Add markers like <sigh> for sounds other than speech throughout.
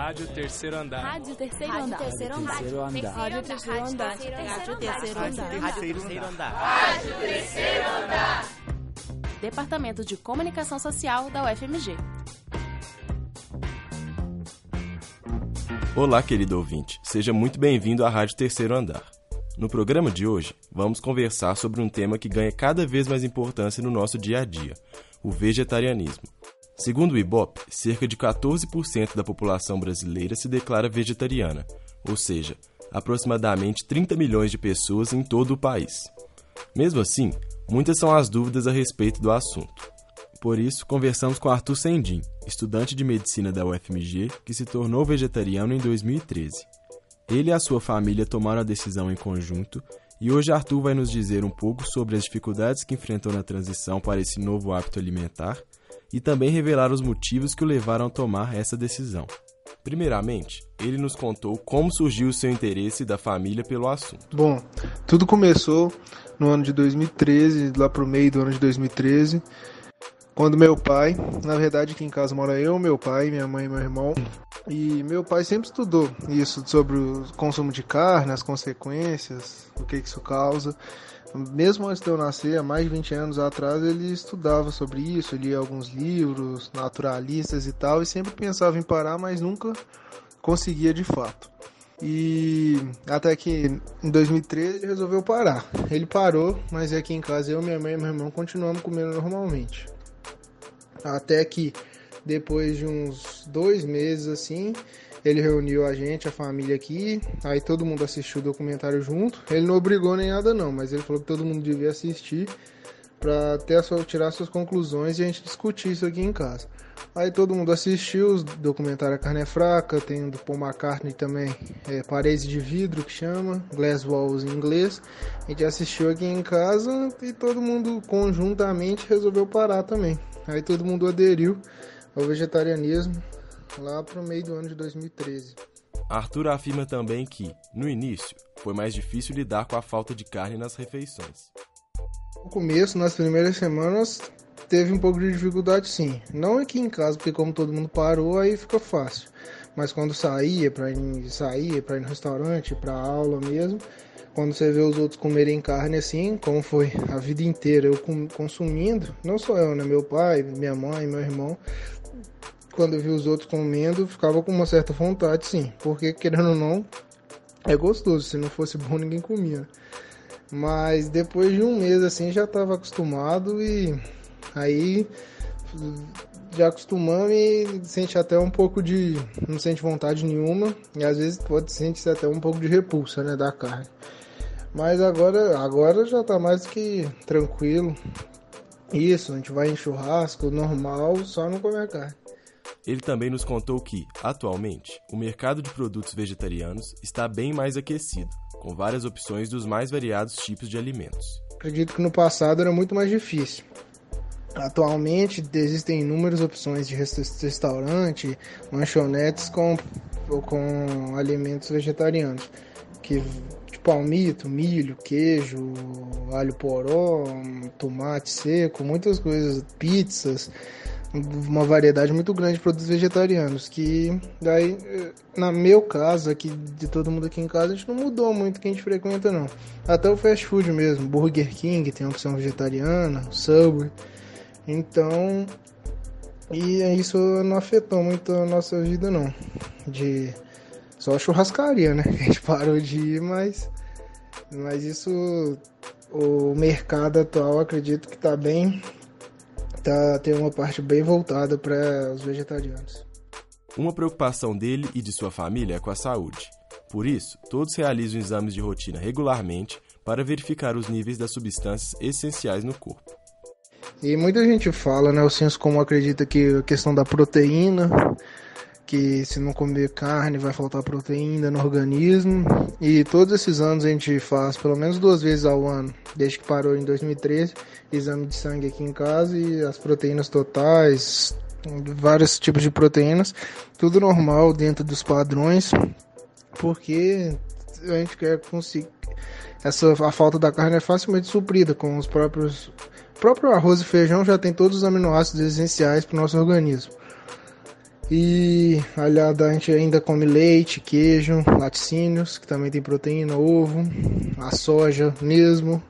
Rádio Terceiro Andar. Rádio Terceiro Andar. Rádio Terceiro Andar. Rádio Terceiro Andar. Rádio Terceiro Andar. Rádio Terceiro Andar. Rádio Terceiro Andar. Departamento de Comunicação Social da UFMG. Olá, querido ouvinte. Seja muito bem-vindo à Rádio Terceiro Andar. No programa de hoje, vamos conversar sobre um tema que ganha cada vez mais importância no nosso dia a dia: o vegetarianismo. Segundo o IBOP, cerca de 14% da população brasileira se declara vegetariana, ou seja, aproximadamente 30 milhões de pessoas em todo o país. Mesmo assim, muitas são as dúvidas a respeito do assunto. Por isso, conversamos com Arthur Sendim, estudante de medicina da UFMG, que se tornou vegetariano em 2013. Ele e a sua família tomaram a decisão em conjunto e hoje Arthur vai nos dizer um pouco sobre as dificuldades que enfrentou na transição para esse novo hábito alimentar e também revelar os motivos que o levaram a tomar essa decisão. Primeiramente, ele nos contou como surgiu o seu interesse da família pelo assunto. Bom, tudo começou no ano de 2013, lá pro meio do ano de 2013, quando meu pai, na verdade aqui em casa mora eu, meu pai, minha mãe e meu irmão, e meu pai sempre estudou isso sobre o consumo de carne, as consequências, o que isso causa. Mesmo antes de eu nascer, há mais de 20 anos atrás, ele estudava sobre isso, lia alguns livros naturalistas e tal, e sempre pensava em parar, mas nunca conseguia de fato. E até que em 2013 ele resolveu parar. Ele parou, mas aqui em casa eu, minha mãe e meu irmão continuamos comendo normalmente. Até que depois de uns dois meses assim, ele reuniu a gente, a família aqui, aí todo mundo assistiu o documentário junto. Ele não obrigou nem nada não, mas ele falou que todo mundo devia assistir para ter sua, tirar suas conclusões e a gente discutir isso aqui em casa. Aí todo mundo assistiu o documentário A Carne é Fraca, tem do Paul McCartney também, é, Paredes de Vidro que chama, Glass Walls em inglês. A gente assistiu aqui em casa e todo mundo conjuntamente resolveu parar também. Aí todo mundo aderiu ao vegetarianismo lá para o meio do ano de 2013. Arthur afirma também que, no início, foi mais difícil lidar com a falta de carne nas refeições. No começo, nas primeiras semanas, teve um pouco de dificuldade sim. Não aqui em casa, porque como todo mundo parou, aí fica fácil. Mas quando saía para ir sair, para ir no restaurante, para aula mesmo, quando você vê os outros comerem carne assim, como foi a vida inteira eu consumindo, não só eu, né, meu pai, minha mãe, meu irmão, quando eu vi os outros comendo, ficava com uma certa vontade, sim. Porque, querendo ou não, é gostoso. Se não fosse bom, ninguém comia. Mas depois de um mês, assim, já estava acostumado e aí já acostumamos e sente até um pouco de. não sente vontade nenhuma. E às vezes pode sentir até um pouco de repulsa, né, da carne. Mas agora, agora já tá mais que tranquilo. Isso, a gente vai em churrasco normal, só não comer carne. Ele também nos contou que, atualmente, o mercado de produtos vegetarianos está bem mais aquecido, com várias opções dos mais variados tipos de alimentos. Acredito que no passado era muito mais difícil. Atualmente existem inúmeras opções de restaurante, lanchonetes com, com alimentos vegetarianos, que tipo palmito, milho, queijo, alho poró, tomate seco, muitas coisas, pizzas uma variedade muito grande de produtos vegetarianos que daí na meu caso aqui de todo mundo aqui em casa a gente não mudou muito o que a gente frequenta não. Até o fast food mesmo Burger King tem opção vegetariana Subway. Então e isso não afetou muito a nossa vida não. De só churrascaria né? <laughs> A gente parou de ir mas mas isso o mercado atual acredito que está bem tá, tem uma parte bem voltada para os vegetarianos. Uma preocupação dele e de sua família é com a saúde. Por isso, todos realizam exames de rotina regularmente para verificar os níveis das substâncias essenciais no corpo. E muita gente fala, né, o senso comum acredita que a questão da proteína que se não comer carne vai faltar proteína no organismo. E todos esses anos a gente faz pelo menos duas vezes ao ano, desde que parou em 2013, exame de sangue aqui em casa e as proteínas totais, vários tipos de proteínas, tudo normal dentro dos padrões, porque a gente quer conseguir essa a falta da carne é facilmente suprida com os próprios o próprio arroz e feijão já tem todos os aminoácidos essenciais para o nosso organismo. E aliada a gente ainda come leite, queijo, laticínios, que também tem proteína, ovo, a soja mesmo.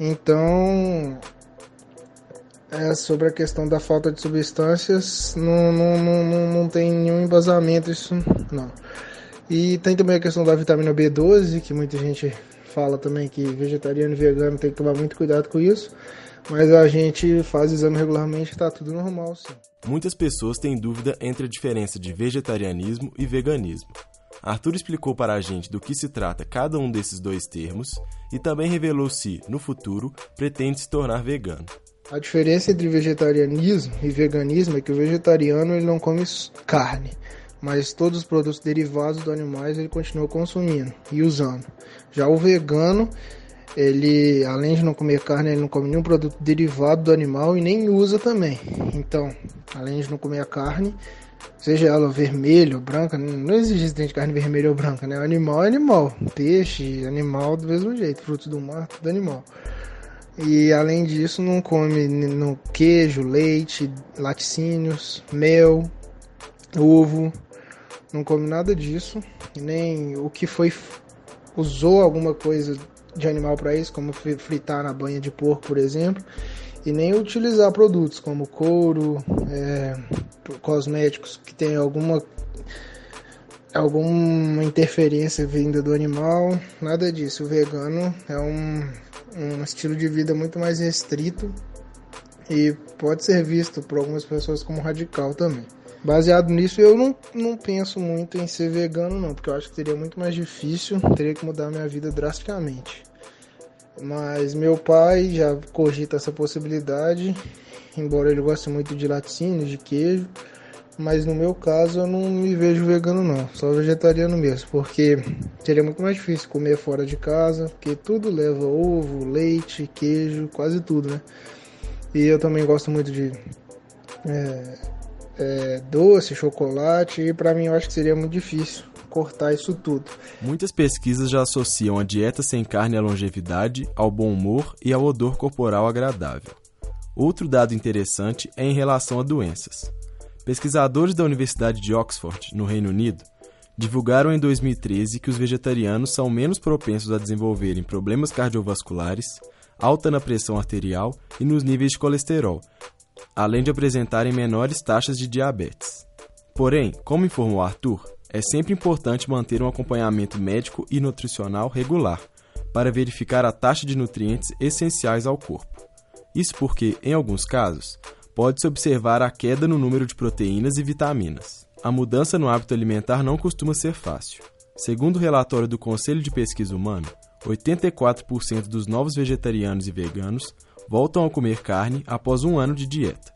Então, é, sobre a questão da falta de substâncias, não, não, não, não tem nenhum embasamento isso, não. E tem também a questão da vitamina B12, que muita gente fala também que vegetariano e vegano tem que tomar muito cuidado com isso. Mas a gente faz exame regularmente e tá tudo normal, sim. Muitas pessoas têm dúvida entre a diferença de vegetarianismo e veganismo. Arthur explicou para a gente do que se trata cada um desses dois termos e também revelou se, no futuro, pretende se tornar vegano. A diferença entre vegetarianismo e veganismo é que o vegetariano ele não come carne, mas todos os produtos derivados do animais ele continua consumindo e usando. Já o vegano, ele além de não comer carne, ele não come nenhum produto derivado do animal e nem usa também. Então, além de não comer a carne, seja ela vermelha ou branca, não existe de carne vermelha ou branca, né? O animal é animal, peixe, animal do mesmo jeito, frutos do mar, tudo animal. E além disso, não come no queijo, leite, laticínios, mel, ovo, não come nada disso, nem o que foi usou alguma coisa de animal para isso, como fritar na banha de porco, por exemplo, e nem utilizar produtos como couro, é, cosméticos que tem alguma alguma interferência vinda do animal, nada disso. O vegano é um um estilo de vida muito mais restrito e pode ser visto por algumas pessoas como radical também. Baseado nisso, eu não, não penso muito em ser vegano, não, porque eu acho que seria muito mais difícil, teria que mudar minha vida drasticamente. Mas meu pai já cogita essa possibilidade, embora ele goste muito de laticínios, de queijo, mas no meu caso eu não me vejo vegano não, só vegetariano mesmo, porque seria muito mais difícil comer fora de casa, porque tudo leva ovo, leite, queijo, quase tudo, né? E eu também gosto muito de é, é, doce, chocolate, e para mim eu acho que seria muito difícil cortar isso tudo. Muitas pesquisas já associam a dieta sem carne à longevidade, ao bom humor e ao odor corporal agradável. Outro dado interessante é em relação a doenças. Pesquisadores da Universidade de Oxford, no Reino Unido, divulgaram em 2013 que os vegetarianos são menos propensos a desenvolverem problemas cardiovasculares, alta na pressão arterial e nos níveis de colesterol, além de apresentarem menores taxas de diabetes. Porém, como informou Arthur, é sempre importante manter um acompanhamento médico e nutricional regular para verificar a taxa de nutrientes essenciais ao corpo. Isso porque, em alguns casos, pode-se observar a queda no número de proteínas e vitaminas. A mudança no hábito alimentar não costuma ser fácil. Segundo o relatório do Conselho de Pesquisa Humana, 84% dos novos vegetarianos e veganos voltam a comer carne após um ano de dieta.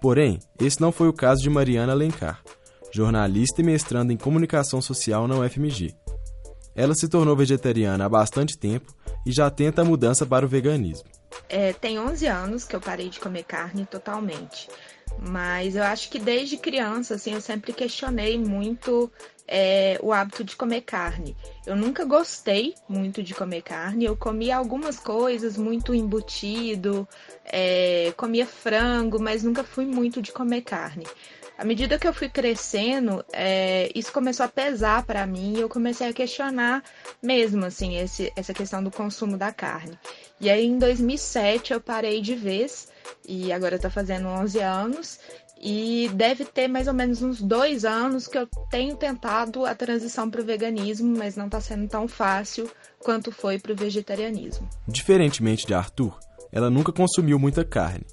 Porém, esse não foi o caso de Mariana Alencar, jornalista e mestranda em comunicação social na UFMG. Ela se tornou vegetariana há bastante tempo e já tenta a mudança para o veganismo. É, tem 11 anos que eu parei de comer carne totalmente. Mas eu acho que desde criança, assim, eu sempre questionei muito é, o hábito de comer carne. Eu nunca gostei muito de comer carne. Eu comia algumas coisas, muito embutido, é, comia frango, mas nunca fui muito de comer carne. À medida que eu fui crescendo, é, isso começou a pesar para mim e eu comecei a questionar mesmo, assim, esse, essa questão do consumo da carne. E aí, em 2007, eu parei de vez e agora está fazendo 11 anos. E deve ter mais ou menos uns dois anos que eu tenho tentado a transição para o veganismo, mas não está sendo tão fácil quanto foi para o vegetarianismo. Diferentemente de Arthur, ela nunca consumiu muita carne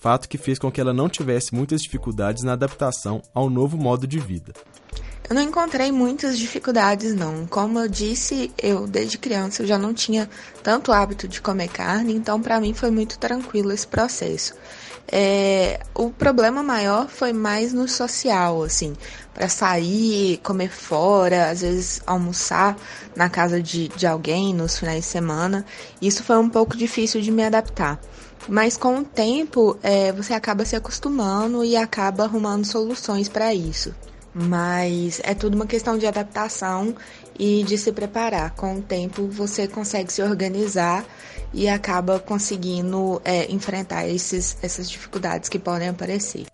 fato que fez com que ela não tivesse muitas dificuldades na adaptação ao novo modo de vida. Eu não encontrei muitas dificuldades não. Como eu disse, eu desde criança eu já não tinha tanto hábito de comer carne, então para mim foi muito tranquilo esse processo. É, o problema maior foi mais no social, assim, para sair, comer fora, às vezes almoçar na casa de, de alguém nos finais de semana. Isso foi um pouco difícil de me adaptar. Mas com o tempo, é, você acaba se acostumando e acaba arrumando soluções para isso. Mas é tudo uma questão de adaptação e de se preparar. Com o tempo, você consegue se organizar e acaba conseguindo é, enfrentar esses, essas dificuldades que podem aparecer.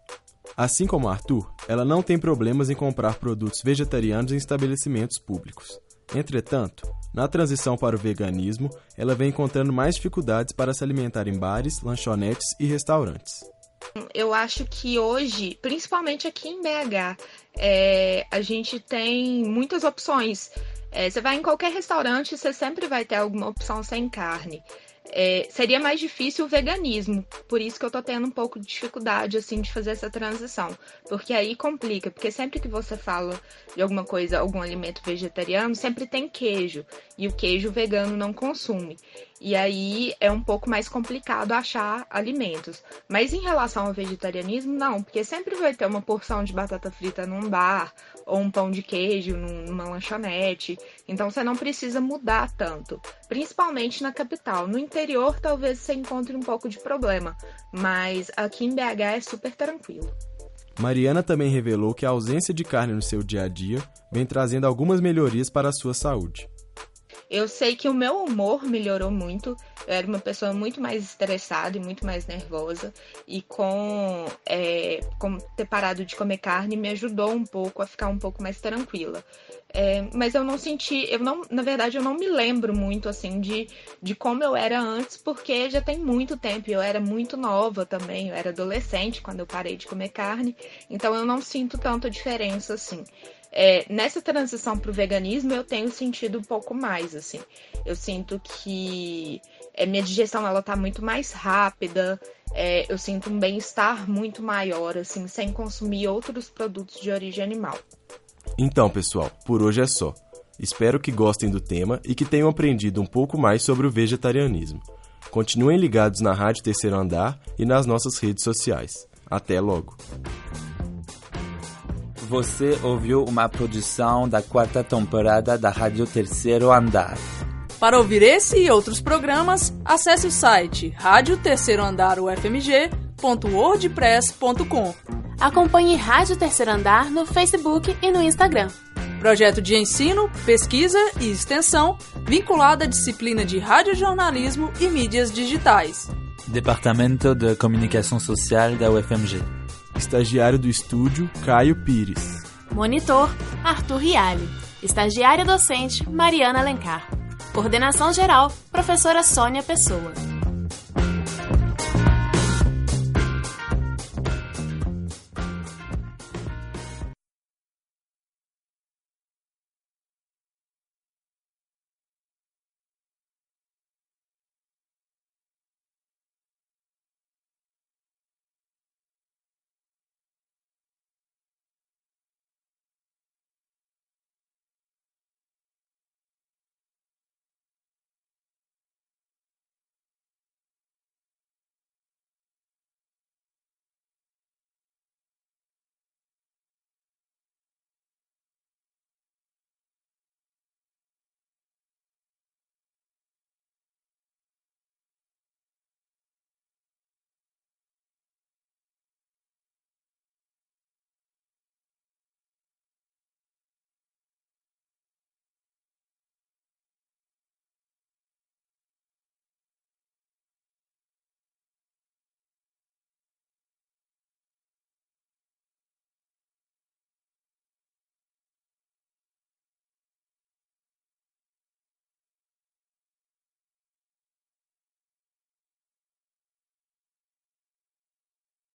Assim como Arthur, ela não tem problemas em comprar produtos vegetarianos em estabelecimentos públicos. Entretanto, na transição para o veganismo, ela vem encontrando mais dificuldades para se alimentar em bares, lanchonetes e restaurantes. Eu acho que hoje, principalmente aqui em BH, é, a gente tem muitas opções. É, você vai em qualquer restaurante, você sempre vai ter alguma opção sem carne é, seria mais difícil o veganismo. Por isso que eu tô tendo um pouco de dificuldade, assim, de fazer essa transição. Porque aí complica, porque sempre que você fala de alguma coisa, algum alimento vegetariano, sempre tem queijo. E o queijo vegano não consome. E aí é um pouco mais complicado achar alimentos. Mas em relação ao vegetarianismo, não, porque sempre vai ter uma porção de batata frita num bar, ou um pão de queijo numa lanchonete. Então você não precisa mudar tanto, principalmente na capital. No interior, talvez você encontre um pouco de problema, mas aqui em BH é super tranquilo. Mariana também revelou que a ausência de carne no seu dia a dia vem trazendo algumas melhorias para a sua saúde. Eu sei que o meu humor melhorou muito. Eu era uma pessoa muito mais estressada e muito mais nervosa. E com, é, com ter parado de comer carne me ajudou um pouco a ficar um pouco mais tranquila. É, mas eu não senti, eu não, na verdade, eu não me lembro muito assim de, de como eu era antes, porque já tem muito tempo. Eu era muito nova também, eu era adolescente quando eu parei de comer carne, então eu não sinto tanta diferença assim. É, nessa transição para o veganismo eu tenho sentido um pouco mais, assim. Eu sinto que é, minha digestão ela tá muito mais rápida, é, eu sinto um bem-estar muito maior, assim, sem consumir outros produtos de origem animal. Então, pessoal, por hoje é só. Espero que gostem do tema e que tenham aprendido um pouco mais sobre o vegetarianismo. Continuem ligados na Rádio Terceiro Andar e nas nossas redes sociais. Até logo! Você ouviu uma produção da quarta temporada da Rádio Terceiro Andar. Para ouvir esse e outros programas, acesse o site rádio terceiro andar ufmg.wordpress.com. Acompanhe Rádio Terceiro Andar no Facebook e no Instagram. Projeto de ensino, pesquisa e extensão vinculado à disciplina de radiojornalismo e mídias digitais. Departamento de Comunicação Social da UFMG. Estagiário do estúdio, Caio Pires. Monitor, Arthur Rialli. Estagiária docente, Mariana Alencar. Coordenação geral, professora Sônia Pessoa.